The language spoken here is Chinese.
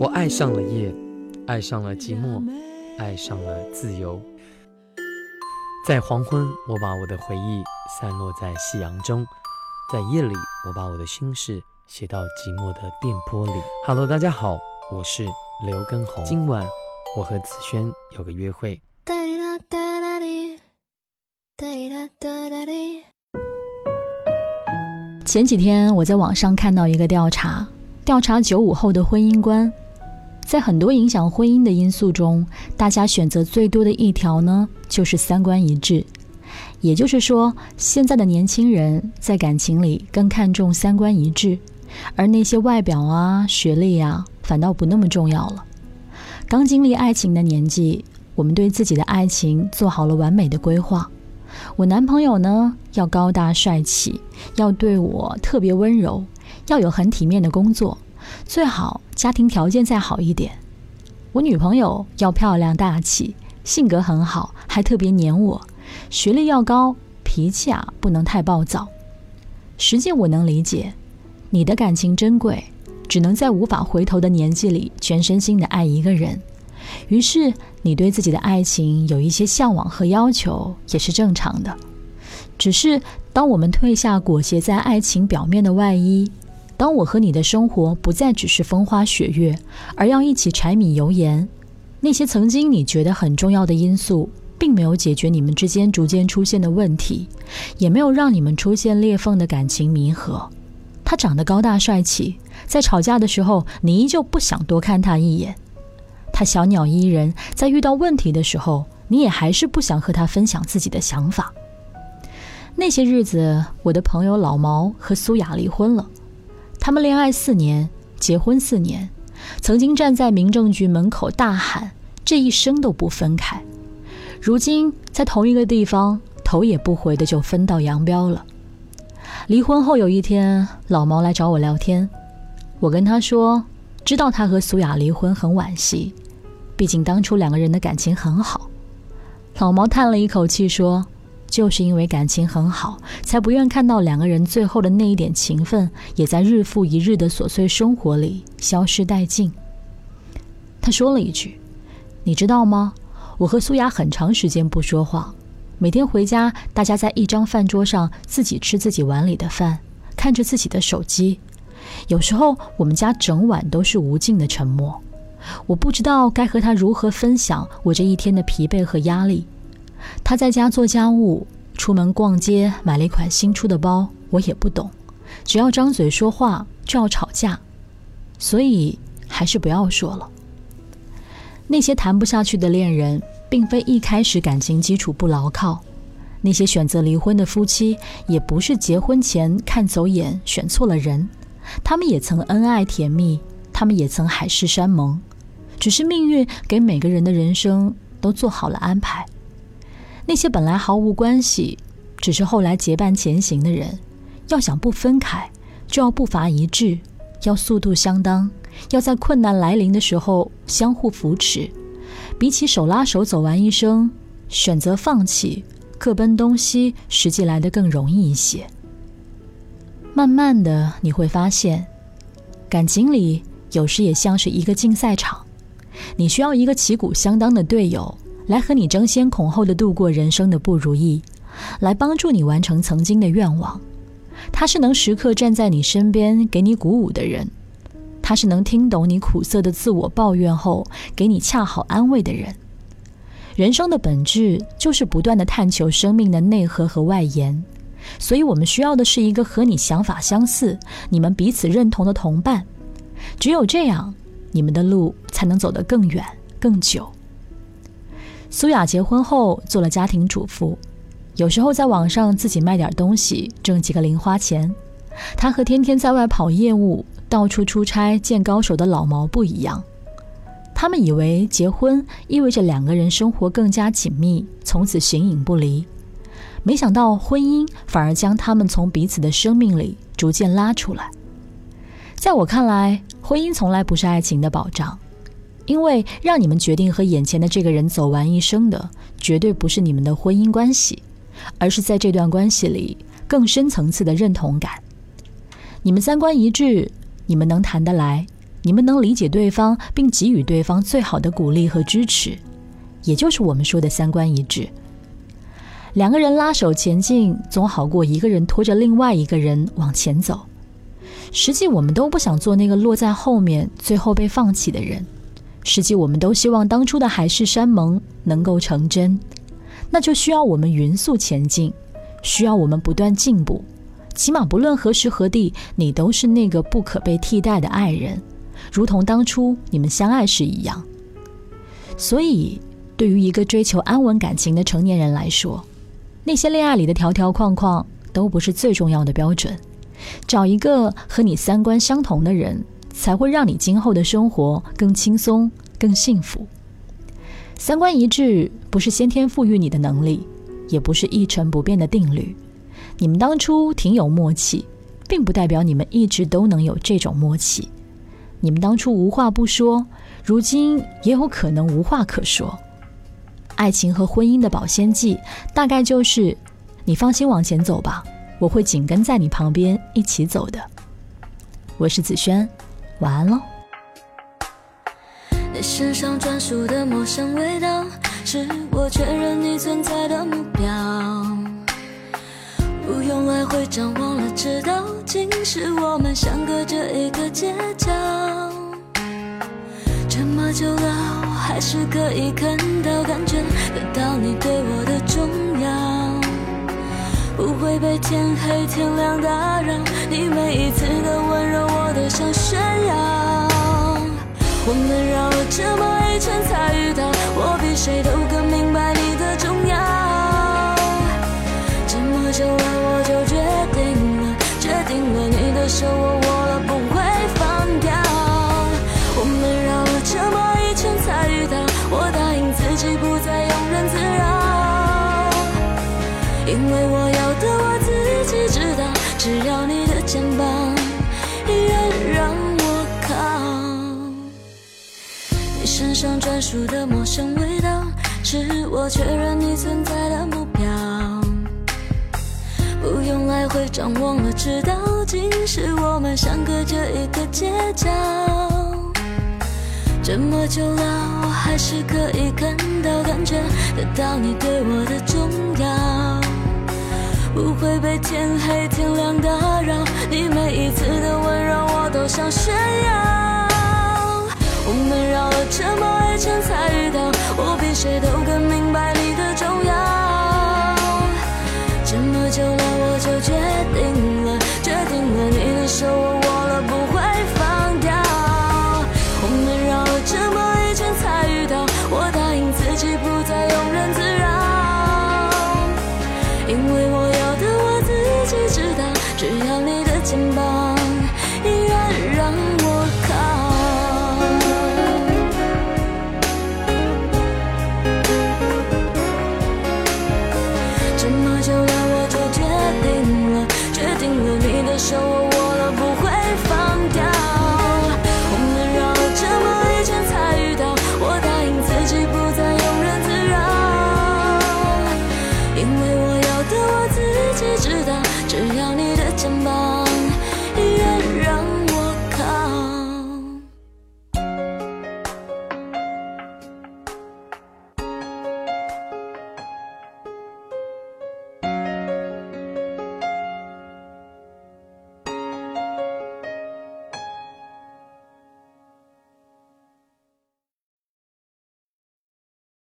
我爱上了夜，爱上了寂寞，爱上了自由。在黄昏，我把我的回忆散落在夕阳中；在夜里，我把我的心事写到寂寞的电波里。Hello，大家好，我是刘根红。今晚我和子轩有个约会。前几天我在网上看到一个调查，调查九五后的婚姻观，在很多影响婚姻的因素中，大家选择最多的一条呢，就是三观一致。也就是说，现在的年轻人在感情里更看重三观一致，而那些外表啊、学历啊，反倒不那么重要了。刚经历爱情的年纪，我们对自己的爱情做好了完美的规划。我男朋友呢，要高大帅气，要对我特别温柔，要有很体面的工作，最好家庭条件再好一点。我女朋友要漂亮大气，性格很好，还特别黏我，学历要高，脾气啊不能太暴躁。实际我能理解，你的感情珍贵，只能在无法回头的年纪里全身心的爱一个人。于是，你对自己的爱情有一些向往和要求，也是正常的。只是，当我们褪下裹挟在爱情表面的外衣，当我和你的生活不再只是风花雪月，而要一起柴米油盐，那些曾经你觉得很重要的因素，并没有解决你们之间逐渐出现的问题，也没有让你们出现裂缝的感情弥合。他长得高大帅气，在吵架的时候，你依旧不想多看他一眼。他小鸟依人，在遇到问题的时候，你也还是不想和他分享自己的想法。那些日子，我的朋友老毛和苏雅离婚了。他们恋爱四年，结婚四年，曾经站在民政局门口大喊“这一生都不分开”。如今在同一个地方，头也不回的就分道扬镳了。离婚后有一天，老毛来找我聊天，我跟他说，知道他和苏雅离婚很惋惜。毕竟当初两个人的感情很好，老毛叹了一口气说：“就是因为感情很好，才不愿看到两个人最后的那一点情分，也在日复一日的琐碎生活里消失殆尽。”他说了一句：“你知道吗？我和苏雅很长时间不说话，每天回家，大家在一张饭桌上自己吃自己碗里的饭，看着自己的手机，有时候我们家整晚都是无尽的沉默。”我不知道该和他如何分享我这一天的疲惫和压力。他在家做家务，出门逛街，买了一款新出的包，我也不懂。只要张嘴说话就要吵架，所以还是不要说了。那些谈不下去的恋人，并非一开始感情基础不牢靠；那些选择离婚的夫妻，也不是结婚前看走眼选错了人，他们也曾恩爱甜蜜，他们也曾海誓山盟。只是命运给每个人的人生都做好了安排。那些本来毫无关系，只是后来结伴前行的人，要想不分开，就要步伐一致，要速度相当，要在困难来临的时候相互扶持。比起手拉手走完一生，选择放弃，各奔东西，实际来的更容易一些。慢慢的，你会发现，感情里有时也像是一个竞赛场。你需要一个旗鼓相当的队友，来和你争先恐后的度过人生的不如意，来帮助你完成曾经的愿望。他是能时刻站在你身边给你鼓舞的人，他是能听懂你苦涩的自我抱怨后给你恰好安慰的人。人生的本质就是不断的探求生命的内核和外延，所以我们需要的是一个和你想法相似、你们彼此认同的同伴。只有这样。你们的路才能走得更远、更久。苏雅结婚后做了家庭主妇，有时候在网上自己卖点东西，挣几个零花钱。她和天天在外跑业务、到处出差见高手的老毛不一样。他们以为结婚意味着两个人生活更加紧密，从此形影不离。没想到婚姻反而将他们从彼此的生命里逐渐拉出来。在我看来，婚姻从来不是爱情的保障，因为让你们决定和眼前的这个人走完一生的，绝对不是你们的婚姻关系，而是在这段关系里更深层次的认同感。你们三观一致，你们能谈得来，你们能理解对方，并给予对方最好的鼓励和支持，也就是我们说的三观一致。两个人拉手前进，总好过一个人拖着另外一个人往前走。实际我们都不想做那个落在后面、最后被放弃的人。实际我们都希望当初的海誓山盟能够成真，那就需要我们匀速前进，需要我们不断进步。起码不论何时何地，你都是那个不可被替代的爱人，如同当初你们相爱时一样。所以，对于一个追求安稳感情的成年人来说，那些恋爱里的条条框框都不是最重要的标准。找一个和你三观相同的人，才会让你今后的生活更轻松、更幸福。三观一致不是先天赋予你的能力，也不是一成不变的定律。你们当初挺有默契，并不代表你们一直都能有这种默契。你们当初无话不说，如今也有可能无话可说。爱情和婚姻的保鲜剂，大概就是：你放心往前走吧，我会紧跟在你旁边一起走的。我是子轩，晚安喽。你身上专属的陌生味道，是我确认你存在的目标。不用来回张望了，知道竟是我们相隔着一个街角。这么久了，还是可以看到，感觉得到你对我的重要。不会被天黑天亮打扰，你每一次的温柔我都想炫耀。我们绕了这么一圈才遇到，我比谁都更明白你的重要。这么久了我就决定了，决定了你的。手我握了不会放掉，我们绕了这么一圈才遇到，我答应自己不再庸人自扰，因为我，只要你的肩膀依然让我靠，你身上专属的陌生味道，是我确认你存在的目标。不用来回张望了，知道竟是我们相隔着一个街角。这么久了，我还是可以看到、感觉得到你对我的重要。不会被天黑炫耀我们绕了这么一圈才遇到我比谁都更